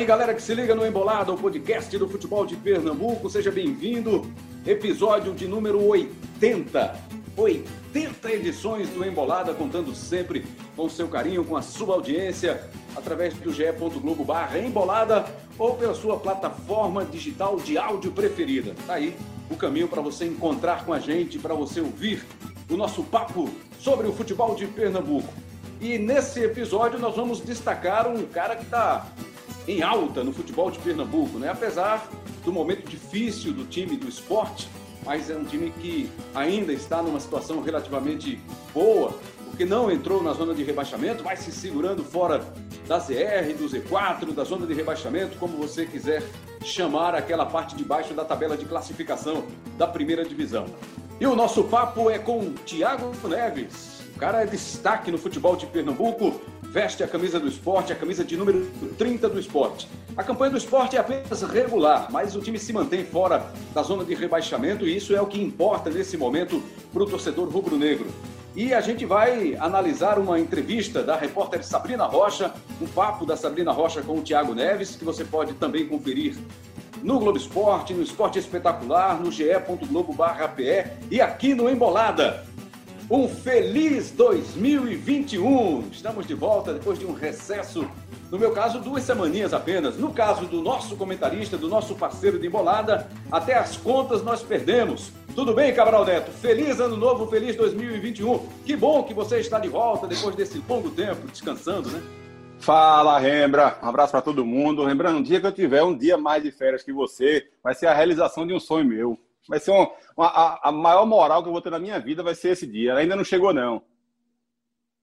aí, galera que se liga no Embolada, o podcast do futebol de Pernambuco. Seja bem-vindo. Episódio de número 80. 80 edições do Embolada, contando sempre com o seu carinho, com a sua audiência, através do ge.globo barra embolada ou pela sua plataforma digital de áudio preferida. Tá aí o caminho para você encontrar com a gente, para você ouvir o nosso papo sobre o futebol de Pernambuco. E nesse episódio nós vamos destacar um cara que está em alta no futebol de Pernambuco, né? Apesar do momento difícil do time do esporte, mas é um time que ainda está numa situação relativamente boa, porque não entrou na zona de rebaixamento, vai se segurando fora da ZR, do Z4, da zona de rebaixamento, como você quiser chamar aquela parte de baixo da tabela de classificação da primeira divisão. E o nosso papo é com Tiago Neves. O cara é destaque no futebol de Pernambuco, veste a camisa do esporte, a camisa de número 30 do esporte. A campanha do esporte é apenas regular, mas o time se mantém fora da zona de rebaixamento e isso é o que importa nesse momento para o torcedor rubro-negro. E a gente vai analisar uma entrevista da repórter Sabrina Rocha, um papo da Sabrina Rocha com o Thiago Neves, que você pode também conferir no Globo Esporte, no Esporte Espetacular, no ge.globo.pe e aqui no Embolada. Um feliz 2021! Estamos de volta depois de um recesso, no meu caso, duas semaninhas apenas. No caso do nosso comentarista, do nosso parceiro de embolada, até as contas nós perdemos. Tudo bem, Cabral Neto? Feliz ano novo, feliz 2021. Que bom que você está de volta depois desse longo tempo descansando, né? Fala, Rembra. Um abraço para todo mundo. Lembrando, um dia que eu tiver um dia mais de férias que você, vai ser a realização de um sonho meu. Vai ser uma, a, a, maior moral que eu vou ter na minha vida vai ser esse dia. Ainda não chegou, não.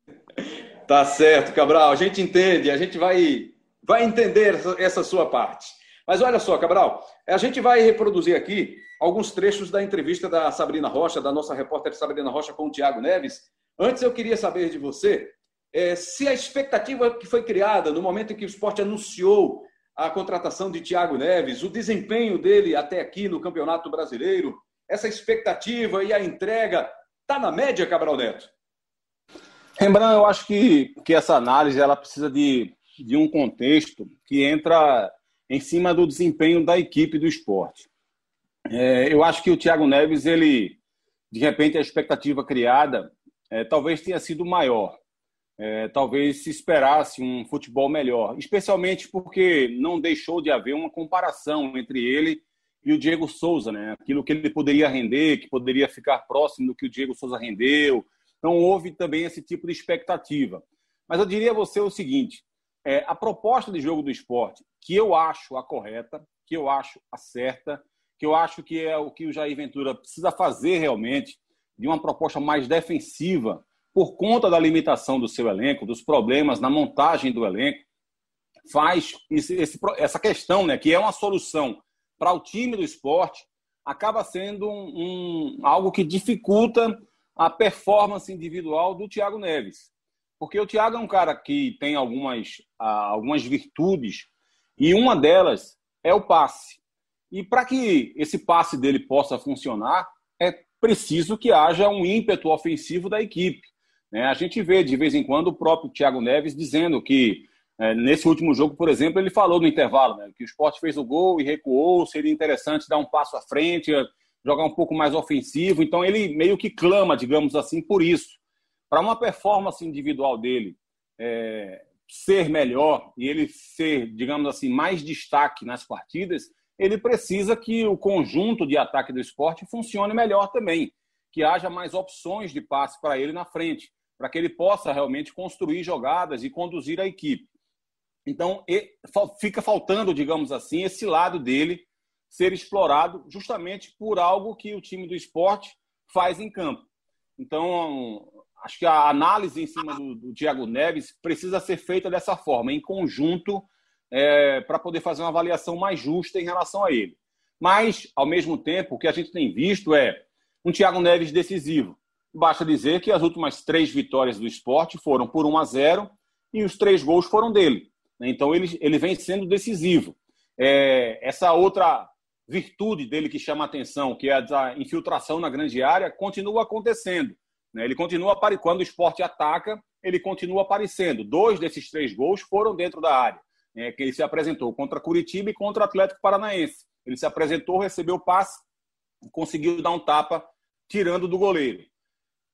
Tá certo, Cabral. A gente entende, a gente vai, vai entender essa sua parte. Mas olha só, Cabral, a gente vai reproduzir aqui alguns trechos da entrevista da Sabrina Rocha, da nossa repórter Sabrina Rocha com o Tiago Neves. Antes eu queria saber de você é, se a expectativa que foi criada no momento em que o esporte anunciou a contratação de Thiago Neves, o desempenho dele até aqui no Campeonato Brasileiro, essa expectativa e a entrega, está na média, Cabral Neto? Rembrandt, eu acho que, que essa análise ela precisa de, de um contexto que entra em cima do desempenho da equipe do esporte. É, eu acho que o Thiago Neves, ele, de repente, a expectativa criada é, talvez tenha sido maior é, talvez se esperasse um futebol melhor, especialmente porque não deixou de haver uma comparação entre ele e o Diego Souza, né? Aquilo que ele poderia render, que poderia ficar próximo do que o Diego Souza rendeu. Então houve também esse tipo de expectativa. Mas eu diria a você o seguinte: é, a proposta de jogo do esporte, que eu acho a correta, que eu acho a certa, que eu acho que é o que o Jair Ventura precisa fazer realmente, de uma proposta mais defensiva, por conta da limitação do seu elenco, dos problemas na montagem do elenco, faz esse, essa questão, né, que é uma solução para o time do esporte, acaba sendo um, um, algo que dificulta a performance individual do Thiago Neves. Porque o Thiago é um cara que tem algumas, algumas virtudes e uma delas é o passe. E para que esse passe dele possa funcionar, é preciso que haja um ímpeto ofensivo da equipe. Né? A gente vê de vez em quando o próprio Thiago Neves dizendo que é, nesse último jogo, por exemplo, ele falou no intervalo né, que o esporte fez o gol e recuou, seria interessante dar um passo à frente, jogar um pouco mais ofensivo. Então ele meio que clama, digamos assim, por isso. Para uma performance individual dele é, ser melhor e ele ser, digamos assim, mais destaque nas partidas, ele precisa que o conjunto de ataque do esporte funcione melhor também, que haja mais opções de passe para ele na frente para que ele possa realmente construir jogadas e conduzir a equipe. Então, fica faltando, digamos assim, esse lado dele ser explorado justamente por algo que o time do esporte faz em campo. Então, acho que a análise em cima do, do Thiago Neves precisa ser feita dessa forma, em conjunto, é, para poder fazer uma avaliação mais justa em relação a ele. Mas, ao mesmo tempo, o que a gente tem visto é um Thiago Neves decisivo. Basta dizer que as últimas três vitórias do esporte foram por 1 a 0 e os três gols foram dele. Então ele, ele vem sendo decisivo. É, essa outra virtude dele que chama atenção, que é a da infiltração na grande área, continua acontecendo. Né? Ele continua quando o esporte ataca, ele continua aparecendo. Dois desses três gols foram dentro da área. é, que ele se apresentou contra Curitiba e contra o Atlético Paranaense. Ele se apresentou, recebeu o passe, conseguiu dar um tapa, tirando do goleiro.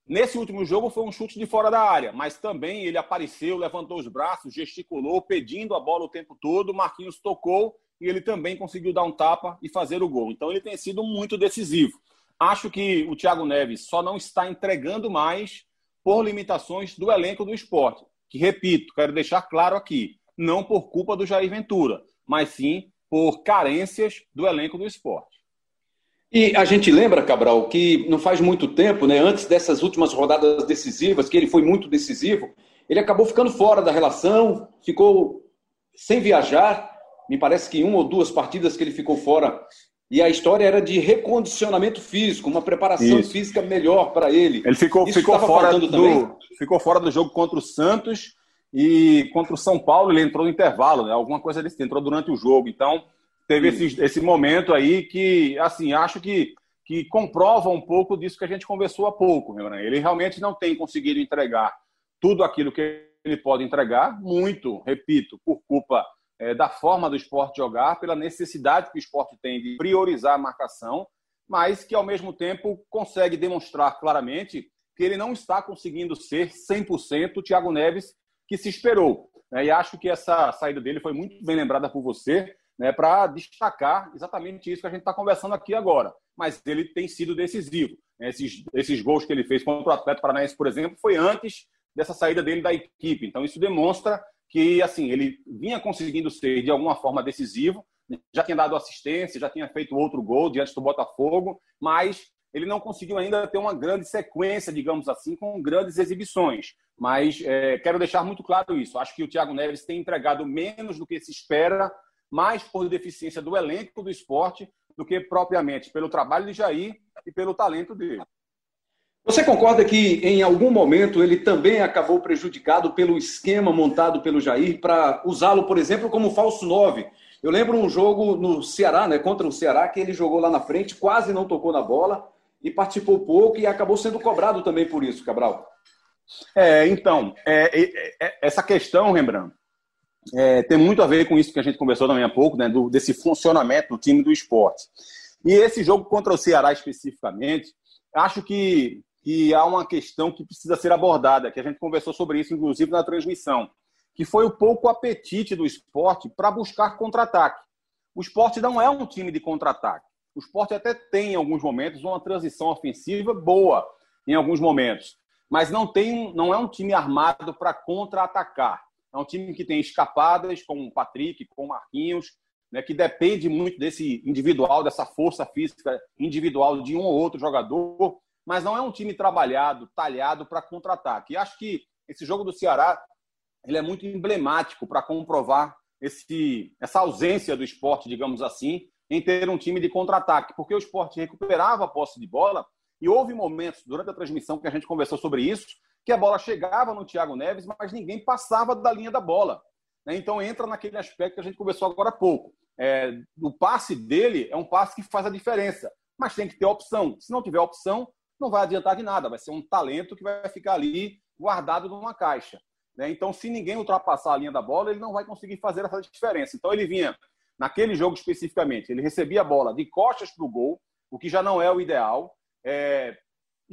Nesse último jogo foi um chute de fora da área, mas também ele apareceu, levantou os braços, gesticulou, pedindo a bola o tempo todo. Marquinhos tocou e ele também conseguiu dar um tapa e fazer o gol. Então ele tem sido muito decisivo. Acho que o Thiago Neves só não está entregando mais por limitações do elenco do esporte. Que, repito, quero deixar claro aqui, não por culpa do Jair Ventura, mas sim por carências do elenco do esporte. E a gente lembra, Cabral, que não faz muito tempo, né, antes dessas últimas rodadas decisivas, que ele foi muito decisivo, ele acabou ficando fora da relação, ficou sem viajar. Me parece que uma ou duas partidas que ele ficou fora. E a história era de recondicionamento físico, uma preparação Isso. física melhor para ele. Ele ficou, ficou, fora do, ficou fora do jogo contra o Santos e contra o São Paulo ele entrou no intervalo, né? alguma coisa desse, entrou durante o jogo. Então, teve esse, esse momento aí que, assim, acho que, que comprova um pouco disso que a gente conversou há pouco, meu Ele realmente não tem conseguido entregar tudo aquilo que ele pode entregar, muito, repito, por culpa é, da forma do esporte jogar, pela necessidade que o esporte tem de priorizar a marcação, mas que, ao mesmo tempo, consegue demonstrar claramente que ele não está conseguindo ser 100% o Thiago Neves que se esperou. Né? E acho que essa saída dele foi muito bem lembrada por você, né, para destacar exatamente isso que a gente está conversando aqui agora. Mas ele tem sido decisivo. Né? Esses, esses gols que ele fez contra o Atlético Paranaense, por exemplo, foi antes dessa saída dele da equipe. Então isso demonstra que assim ele vinha conseguindo ser de alguma forma decisivo, já tinha dado assistência, já tinha feito outro gol diante do Botafogo, mas ele não conseguiu ainda ter uma grande sequência, digamos assim, com grandes exibições. Mas é, quero deixar muito claro isso. Acho que o Thiago Neves tem entregado menos do que se espera mais por deficiência do elenco do esporte do que propriamente pelo trabalho de Jair e pelo talento dele. Você concorda que em algum momento ele também acabou prejudicado pelo esquema montado pelo Jair para usá-lo, por exemplo, como falso 9? Eu lembro um jogo no Ceará, né, contra o Ceará, que ele jogou lá na frente, quase não tocou na bola e participou pouco e acabou sendo cobrado também por isso, Cabral. É, então, é, é, é, essa questão, Rembrandt, é, tem muito a ver com isso que a gente conversou também há pouco, né, do, desse funcionamento do time do esporte. E esse jogo contra o Ceará especificamente, acho que, que há uma questão que precisa ser abordada, que a gente conversou sobre isso, inclusive, na transmissão, que foi o pouco apetite do esporte para buscar contra-ataque. O esporte não é um time de contra-ataque. O esporte até tem, em alguns momentos, uma transição ofensiva boa, em alguns momentos, mas não, tem, não é um time armado para contra-atacar. É um time que tem escapadas, com o Patrick, com o Marquinhos, né, que depende muito desse individual, dessa força física individual de um ou outro jogador, mas não é um time trabalhado, talhado para contra-ataque. Acho que esse jogo do Ceará ele é muito emblemático para comprovar esse, essa ausência do esporte, digamos assim, em ter um time de contra-ataque, porque o esporte recuperava a posse de bola e houve momentos durante a transmissão que a gente conversou sobre isso, que a bola chegava no Thiago Neves, mas ninguém passava da linha da bola. Né? Então entra naquele aspecto que a gente conversou agora há pouco. É, o passe dele é um passe que faz a diferença, mas tem que ter opção. Se não tiver opção, não vai adiantar de nada. Vai ser um talento que vai ficar ali guardado numa caixa. Né? Então, se ninguém ultrapassar a linha da bola, ele não vai conseguir fazer essa diferença. Então, ele vinha, naquele jogo especificamente, ele recebia a bola de costas para o gol, o que já não é o ideal. É,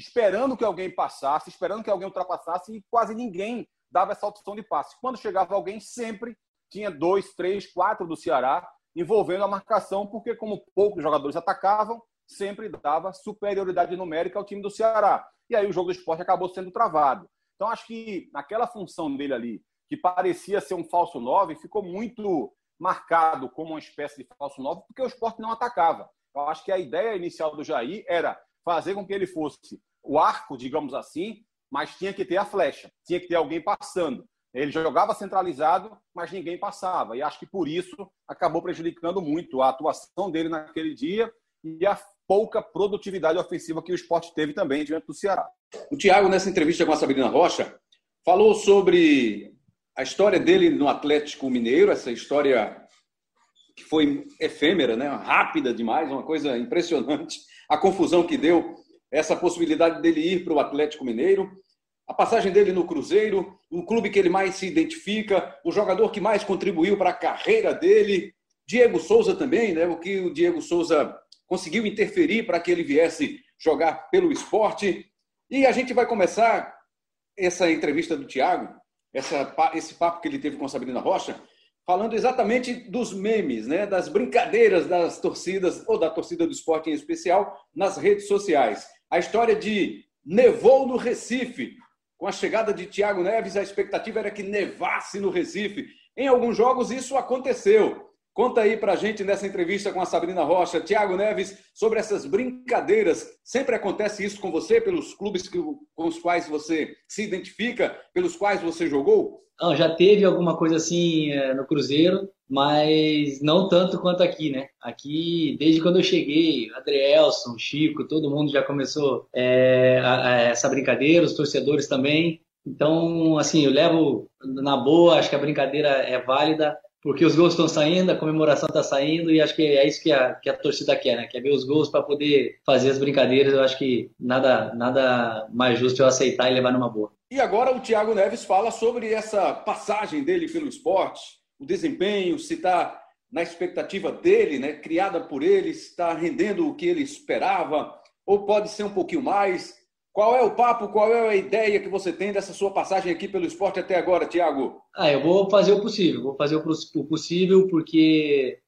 esperando que alguém passasse, esperando que alguém ultrapassasse e quase ninguém dava essa opção de passe. Quando chegava alguém, sempre tinha dois, três, quatro do Ceará envolvendo a marcação, porque como poucos jogadores atacavam, sempre dava superioridade numérica ao time do Ceará. E aí o jogo do esporte acabou sendo travado. Então acho que naquela função dele ali, que parecia ser um falso 9, ficou muito marcado como uma espécie de falso 9, porque o esporte não atacava. Eu acho que a ideia inicial do Jair era fazer com que ele fosse o arco, digamos assim, mas tinha que ter a flecha, tinha que ter alguém passando. Ele jogava centralizado, mas ninguém passava. E acho que por isso acabou prejudicando muito a atuação dele naquele dia e a pouca produtividade ofensiva que o esporte teve também diante do Ceará. O Thiago, nessa entrevista com a Sabrina Rocha, falou sobre a história dele no Atlético Mineiro, essa história que foi efêmera, né? rápida demais, uma coisa impressionante. A confusão que deu essa possibilidade dele ir para o Atlético Mineiro, a passagem dele no Cruzeiro, o clube que ele mais se identifica, o jogador que mais contribuiu para a carreira dele. Diego Souza também, né? O que o Diego Souza conseguiu interferir para que ele viesse jogar pelo esporte. E a gente vai começar essa entrevista do Thiago, essa, esse papo que ele teve com a Sabrina Rocha, falando exatamente dos memes, né, das brincadeiras das torcidas, ou da torcida do esporte em especial, nas redes sociais. A história de nevou no Recife, com a chegada de Thiago Neves, a expectativa era que nevasse no Recife. Em alguns jogos isso aconteceu. Conta aí pra gente nessa entrevista com a Sabrina Rocha, Thiago Neves, sobre essas brincadeiras. Sempre acontece isso com você, pelos clubes que, com os quais você se identifica, pelos quais você jogou? Não, já teve alguma coisa assim é, no Cruzeiro, mas não tanto quanto aqui, né? Aqui, desde quando eu cheguei, Adrielson, Chico, todo mundo já começou é, a, a essa brincadeira, os torcedores também. Então, assim, eu levo na boa, acho que a brincadeira é válida, porque os gols estão saindo, a comemoração está saindo, e acho que é isso que a, que a torcida quer, né? Quer ver os gols para poder fazer as brincadeiras. Eu acho que nada, nada mais justo eu aceitar e levar numa boa. E agora o Thiago Neves fala sobre essa passagem dele pelo esporte o desempenho, se está na expectativa dele, né, criada por ele, está rendendo o que ele esperava, ou pode ser um pouquinho mais. Qual é o papo, qual é a ideia que você tem dessa sua passagem aqui pelo esporte até agora, Tiago? Ah, eu vou fazer o possível, vou fazer o possível porque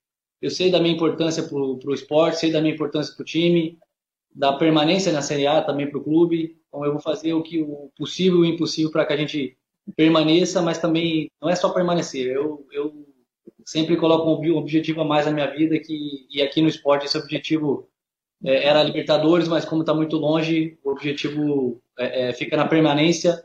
eu sei da minha importância para o esporte, sei da minha importância para o time, da permanência na Série A também para o clube. Então eu vou fazer o que o possível e o impossível para que a gente permaneça, mas também não é só permanecer. Eu, eu sempre coloco um objetivo a mais na minha vida que e aqui no esporte esse objetivo é, era Libertadores, mas como está muito longe, o objetivo é, é, fica na permanência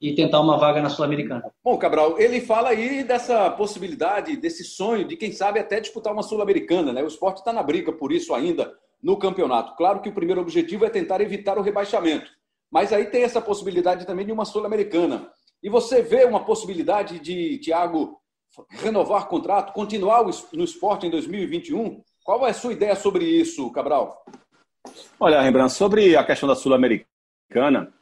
e tentar uma vaga na Sul-Americana. Bom, Cabral, ele fala aí dessa possibilidade, desse sonho de quem sabe até disputar uma Sul-Americana, né? O esporte está na briga por isso ainda no campeonato. Claro que o primeiro objetivo é tentar evitar o rebaixamento, mas aí tem essa possibilidade também de uma Sul-Americana. E você vê uma possibilidade de Thiago renovar contrato, continuar no esporte em 2021? Qual é a sua ideia sobre isso, Cabral? Olha, Rembrandt, sobre a questão da Sul-Americana,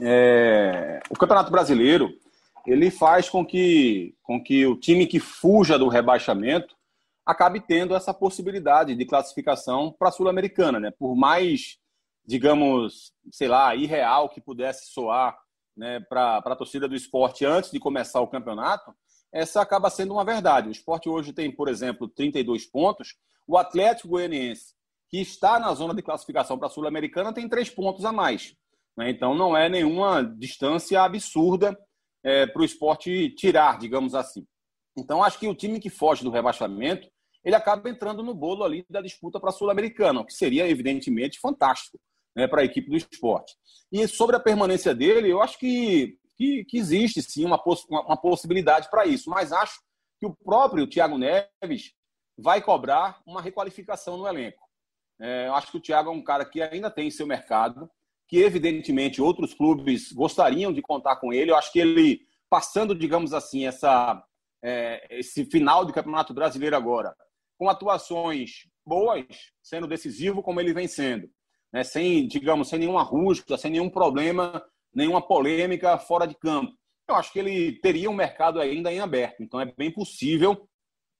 é... o Campeonato Brasileiro ele faz com que, com que o time que fuja do rebaixamento acabe tendo essa possibilidade de classificação para a Sul-Americana, né? Por mais, digamos, sei lá, irreal que pudesse soar né, para a torcida do esporte antes de começar o campeonato, essa acaba sendo uma verdade. O esporte hoje tem, por exemplo, 32 pontos. O Atlético Goianiense, que está na zona de classificação para a Sul-Americana, tem três pontos a mais. Né? Então não é nenhuma distância absurda é, para o esporte tirar, digamos assim. Então acho que o time que foge do rebaixamento ele acaba entrando no bolo ali da disputa para a Sul-Americana, o que seria evidentemente fantástico né, para a equipe do esporte. E sobre a permanência dele, eu acho que, que, que existe sim uma, poss uma possibilidade para isso, mas acho que o próprio Thiago Neves vai cobrar uma requalificação no elenco. É, eu acho que o Thiago é um cara que ainda tem seu mercado, que evidentemente outros clubes gostariam de contar com ele. Eu acho que ele, passando, digamos assim, essa, é, esse final de Campeonato Brasileiro agora, com atuações boas, sendo decisivo como ele vem sendo, né, sem, digamos, sem nenhuma rústica, sem nenhum problema, nenhuma polêmica fora de campo. Eu acho que ele teria um mercado ainda em aberto. Então é bem possível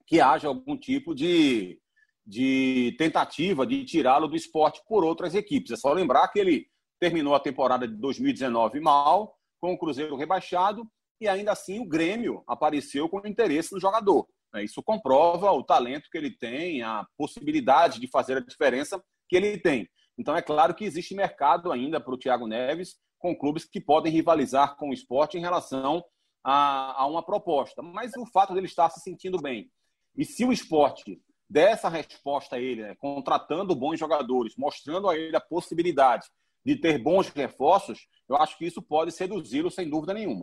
que haja algum tipo de, de tentativa de tirá-lo do esporte por outras equipes. É só lembrar que ele terminou a temporada de 2019 mal, com o Cruzeiro rebaixado, e ainda assim o Grêmio apareceu com interesse no jogador. Né. Isso comprova o talento que ele tem, a possibilidade de fazer a diferença que ele tem. Então, é claro que existe mercado ainda para o Thiago Neves com clubes que podem rivalizar com o esporte em relação a, a, uma proposta. Mas o fato dele estar se sentindo bem. E se o esporte der essa resposta a ele, né, contratando bons jogadores, mostrando a ele a possibilidade de ter bons reforços, eu acho que isso pode seduzi-lo sem dúvida nenhuma.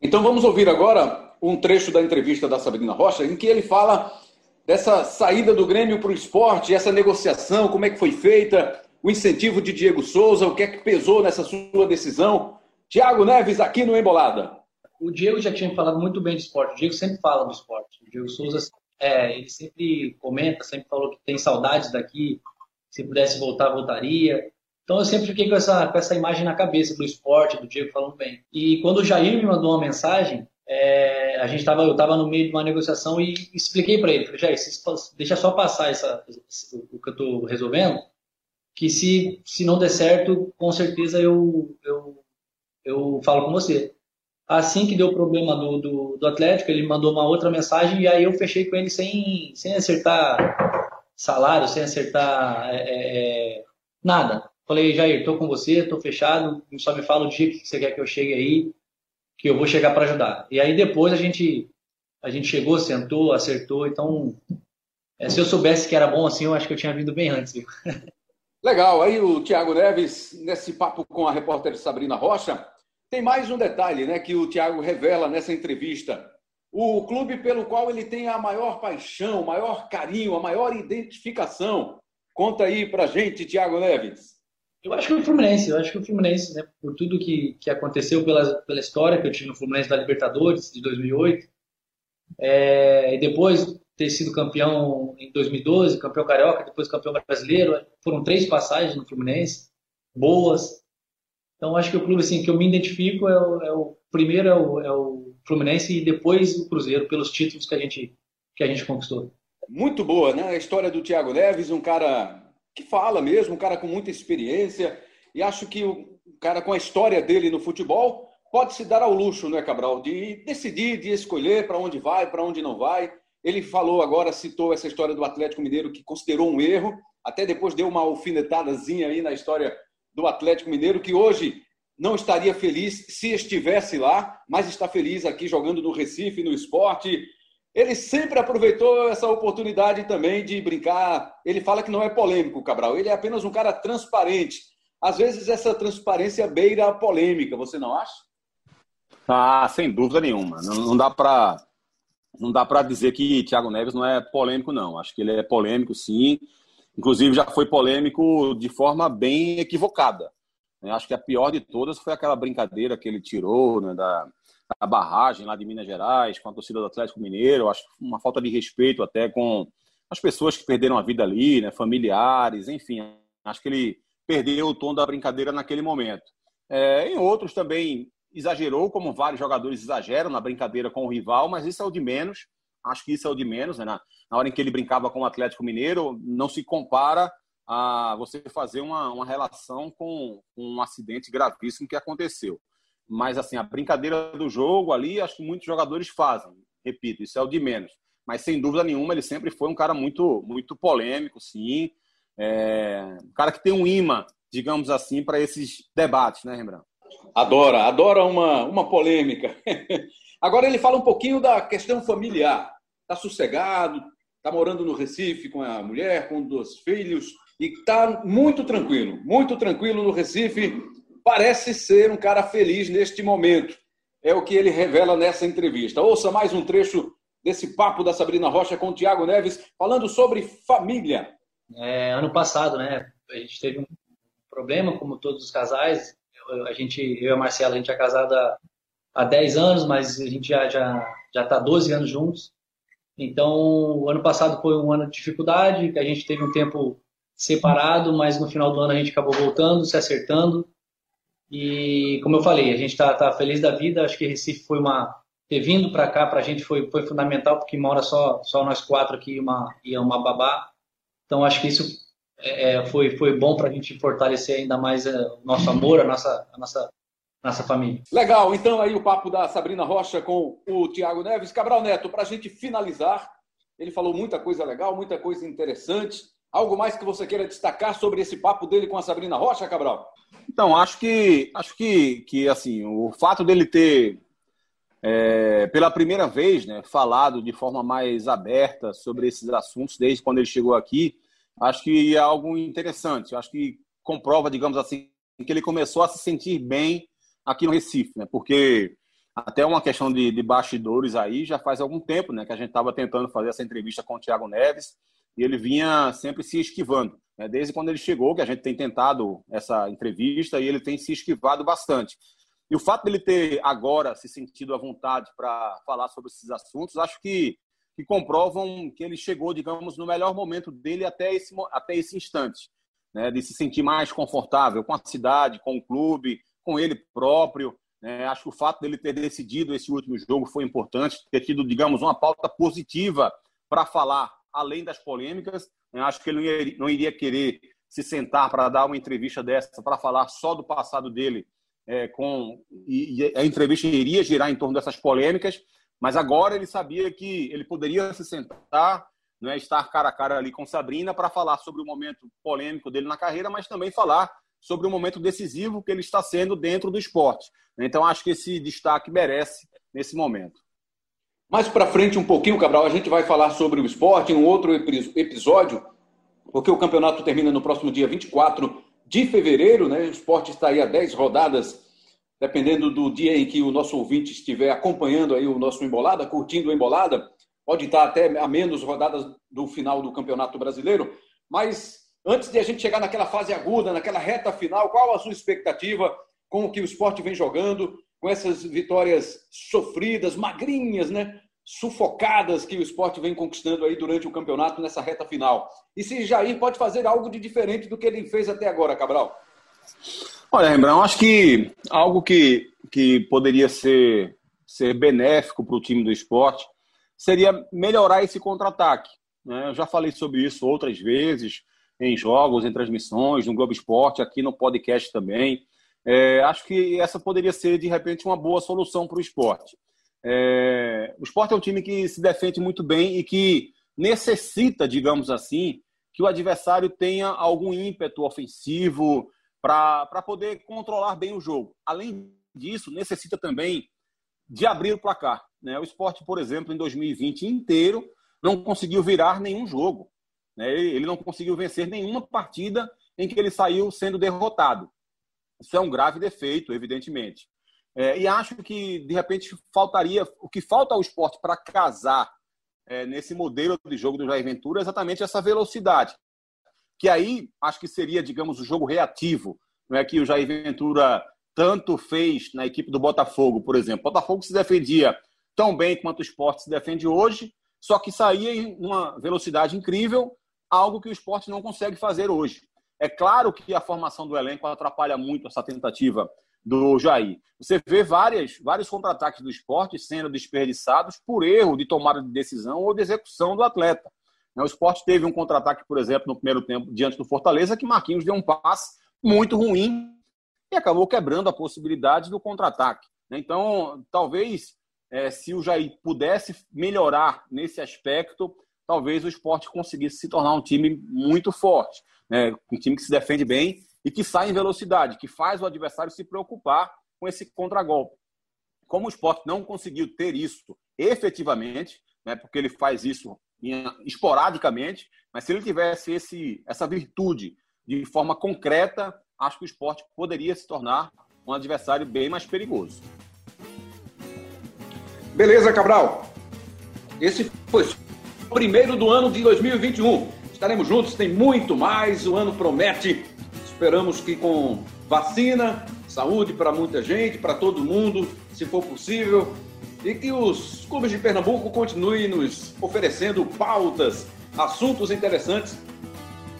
Então vamos ouvir agora um trecho da entrevista da Sabrina Rocha, em que ele fala dessa saída do Grêmio para o esporte, essa negociação, como é que foi feita, o incentivo de Diego Souza, o que é que pesou nessa sua decisão. Tiago Neves aqui no Embolada. O Diego já tinha falado muito bem de esporte, o Diego sempre fala do esporte. O Diego Souza, é, ele sempre comenta, sempre falou que tem saudades daqui, se pudesse voltar, voltaria. Então eu sempre fiquei com essa, com essa imagem na cabeça do esporte, do Diego falando bem. E quando o Jair me mandou uma mensagem, é, a gente tava, eu estava no meio de uma negociação e expliquei para ele, falei, Jair, deixa só passar essa, o que eu estou resolvendo, que se, se não der certo, com certeza eu, eu, eu falo com você. Assim que deu o problema do, do, do, Atlético, ele mandou uma outra mensagem e aí eu fechei com ele sem, sem acertar salário, sem acertar é, é, é nada. Falei, Jair, estou com você, estou fechado, só me fala o dia que você quer que eu chegue aí, que eu vou chegar para ajudar. E aí depois a gente a gente chegou, sentou, acertou. Então, é, se eu soubesse que era bom assim, eu acho que eu tinha vindo bem antes. Viu? Legal. Aí o Thiago Neves, nesse papo com a repórter Sabrina Rocha, tem mais um detalhe né, que o Thiago revela nessa entrevista. O clube pelo qual ele tem a maior paixão, o maior carinho, a maior identificação. Conta aí pra gente, Thiago Neves. Eu acho que o Fluminense, eu acho que o Fluminense, né, por tudo que, que aconteceu pela, pela história que eu tive no Fluminense da Libertadores de 2008, é, e depois ter sido campeão em 2012, campeão carioca, depois campeão brasileiro, foram três passagens no Fluminense, boas. Então acho que o clube assim que eu me identifico é o, é o primeiro é o, é o, Fluminense e depois o Cruzeiro pelos títulos que a gente que a gente conquistou. Muito boa, né? A história do Thiago Neves, um cara que fala mesmo, um cara com muita experiência. E acho que o cara com a história dele no futebol pode se dar ao luxo, né, Cabral, de decidir, de escolher para onde vai, para onde não vai. Ele falou agora, citou essa história do Atlético Mineiro que considerou um erro, até depois deu uma alfinetadazinha aí na história do Atlético Mineiro, que hoje não estaria feliz se estivesse lá, mas está feliz aqui jogando no Recife, no esporte, ele sempre aproveitou essa oportunidade também de brincar. Ele fala que não é polêmico, Cabral. Ele é apenas um cara transparente. Às vezes essa transparência beira a polêmica, você não acha? Ah, sem dúvida nenhuma. Não, dá para não dá para dizer que Thiago Neves não é polêmico, não. Acho que ele é polêmico, sim. Inclusive já foi polêmico de forma bem equivocada. Acho que a pior de todas foi aquela brincadeira que ele tirou né, da, a barragem lá de Minas Gerais, com a torcida do Atlético Mineiro. Acho uma falta de respeito até com as pessoas que perderam a vida ali, né, familiares, enfim. Acho que ele perdeu o tom da brincadeira naquele momento. É, em outros também exagerou, como vários jogadores exageram na brincadeira com o rival, mas isso é o de menos. Acho que isso é o de menos. Né? Na, hora em que ele brincava com o Atlético Mineiro, não se compara a você fazer uma, uma relação com, com um acidente gravíssimo que aconteceu. Mas, assim, a brincadeira do jogo ali, acho que muitos jogadores fazem. Repito, isso é o de menos. Mas, sem dúvida nenhuma, ele sempre foi um cara muito, muito polêmico, sim. É... Um cara que tem um imã, digamos assim, para esses debates, né, Rembrandt? Adora, adora uma, uma polêmica. Agora ele fala um pouquinho da questão familiar. Está sossegado, está morando no Recife com a mulher, com dois filhos, e está muito tranquilo, muito tranquilo no Recife, parece ser um cara feliz neste momento. É o que ele revela nessa entrevista. Ouça mais um trecho desse papo da Sabrina Rocha com o Tiago Neves, falando sobre família. É, ano passado, né? A gente teve um problema, como todos os casais. Eu, a gente, eu e a Marcela, a gente é casada há, há 10 anos, mas a gente já já já está 12 anos juntos. Então, o ano passado foi um ano de dificuldade, que a gente teve um tempo separado, mas no final do ano a gente acabou voltando, se acertando. E, como eu falei, a gente está tá feliz da vida. Acho que Recife foi uma. Ter vindo para cá para a gente foi, foi fundamental, porque mora só, só nós quatro aqui uma, e uma babá. Então, acho que isso é, é foi, foi bom para a gente fortalecer ainda mais é, o nosso amor, a nossa, a nossa, nossa família. Legal, então aí o papo da Sabrina Rocha com o Tiago Neves. Cabral Neto, para a gente finalizar, ele falou muita coisa legal, muita coisa interessante. Algo mais que você queira destacar sobre esse papo dele com a Sabrina Rocha, Cabral? Então, acho que acho que, que assim, o fato dele ter é, pela primeira vez, né, falado de forma mais aberta sobre esses assuntos desde quando ele chegou aqui, acho que é algo interessante. Acho que comprova, digamos assim, que ele começou a se sentir bem aqui no Recife, né? Porque até uma questão de, de bastidores aí já faz algum tempo, né, que a gente estava tentando fazer essa entrevista com o Thiago Neves e ele vinha sempre se esquivando. Né? Desde quando ele chegou, que a gente tem tentado essa entrevista e ele tem se esquivado bastante. E o fato dele ter agora se sentido à vontade para falar sobre esses assuntos, acho que, que comprovam que ele chegou, digamos, no melhor momento dele até esse, até esse instante. né, de se sentir mais confortável com a cidade, com o clube, com ele próprio. Né? Acho que o fato dele ter decidido esse último jogo foi importante, ter tido, digamos, uma pauta positiva para falar, além das polêmicas. Né? Acho que ele não iria, não iria querer se sentar para dar uma entrevista dessa, para falar só do passado dele, é, com e, e a entrevista iria girar em torno dessas polêmicas, mas agora ele sabia que ele poderia se sentar, né, estar cara a cara ali com Sabrina para falar sobre o momento polêmico dele na carreira, mas também falar sobre o momento decisivo que ele está sendo dentro do esporte. Então, acho que esse destaque merece nesse momento. Mais para frente, um pouquinho, Cabral, a gente vai falar sobre o esporte em um outro episódio, porque o campeonato termina no próximo dia 24 de fevereiro, né? O esporte está aí a 10 rodadas, dependendo do dia em que o nosso ouvinte estiver acompanhando aí o nosso Embolada, curtindo o Embolada, pode estar até a menos rodadas do final do Campeonato Brasileiro, mas antes de a gente chegar naquela fase aguda, naquela reta final, qual a sua expectativa com o que o esporte vem jogando, com essas vitórias sofridas, magrinhas, né? Sufocadas que o esporte vem conquistando aí durante o campeonato nessa reta final. E se Jair pode fazer algo de diferente do que ele fez até agora, Cabral? Olha, Rembrandt, acho que algo que, que poderia ser, ser benéfico para o time do esporte seria melhorar esse contra-ataque. Né? Eu já falei sobre isso outras vezes, em jogos, em transmissões, no Globo Esporte, aqui no podcast também. É, acho que essa poderia ser, de repente, uma boa solução para o esporte. É, o esporte é um time que se defende muito bem e que necessita, digamos assim, que o adversário tenha algum ímpeto ofensivo para poder controlar bem o jogo. Além disso, necessita também de abrir o placar. Né? O esporte, por exemplo, em 2020 inteiro, não conseguiu virar nenhum jogo. Né? Ele não conseguiu vencer nenhuma partida em que ele saiu sendo derrotado. Isso é um grave defeito, evidentemente. É, e acho que, de repente, faltaria. O que falta ao esporte para casar é, nesse modelo de jogo do Jair Ventura é exatamente essa velocidade. Que aí acho que seria, digamos, o jogo reativo, não é que o Jair Ventura tanto fez na equipe do Botafogo, por exemplo. O Botafogo se defendia tão bem quanto o esporte se defende hoje, só que saía em uma velocidade incrível, algo que o esporte não consegue fazer hoje. É claro que a formação do elenco atrapalha muito essa tentativa do Jair. Você vê várias, vários contra-ataques do esporte sendo desperdiçados por erro de tomada de decisão ou de execução do atleta. O esporte teve um contra-ataque, por exemplo, no primeiro tempo, diante do Fortaleza, que Marquinhos deu um passe muito ruim e acabou quebrando a possibilidade do contra-ataque. Então, talvez é, se o Jair pudesse melhorar nesse aspecto, talvez o esporte conseguisse se tornar um time muito forte, né? um time que se defende bem e que sai em velocidade, que faz o adversário se preocupar com esse contragolpe. Como o esporte não conseguiu ter isso efetivamente, né, porque ele faz isso esporadicamente, mas se ele tivesse esse, essa virtude de forma concreta, acho que o esporte poderia se tornar um adversário bem mais perigoso. Beleza, Cabral. Esse foi primeiro do ano de 2021. Estaremos juntos, tem muito mais, o ano promete. Esperamos que com vacina, saúde para muita gente, para todo mundo, se for possível, e que os clubes de Pernambuco continuem nos oferecendo pautas, assuntos interessantes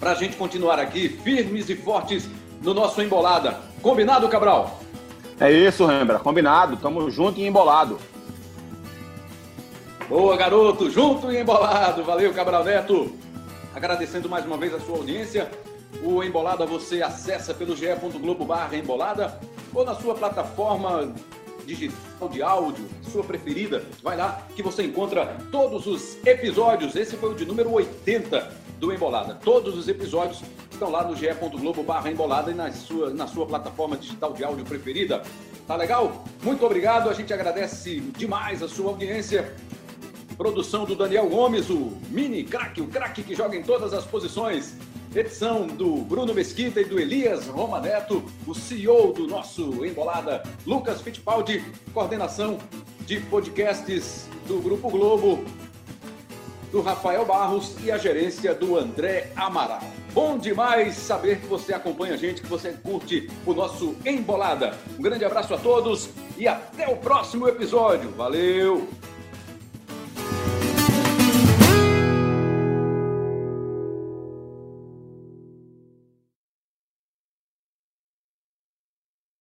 para a gente continuar aqui firmes e fortes no nosso Embolada. Combinado, Cabral? É isso, Rembra. Combinado. Tamo junto e embolado. Boa, garoto. Junto e embolado. Valeu, Cabral Neto. Agradecendo mais uma vez a sua audiência. O Embolada você acessa pelo ge.globo barra embolada ou na sua plataforma digital de áudio, sua preferida. Vai lá que você encontra todos os episódios. Esse foi o de número 80 do Embolada. Todos os episódios estão lá no ge.globo barra embolada e na sua, na sua plataforma digital de áudio preferida. Tá legal? Muito obrigado, a gente agradece demais a sua audiência. Produção do Daniel Gomes, o mini craque, o craque que joga em todas as posições. Edição do Bruno Mesquita e do Elias Romaneto, o CEO do nosso Embolada, Lucas Fittipaldi, coordenação de podcasts do Grupo Globo, do Rafael Barros e a gerência do André Amaral. Bom demais saber que você acompanha a gente, que você curte o nosso Embolada. Um grande abraço a todos e até o próximo episódio. Valeu!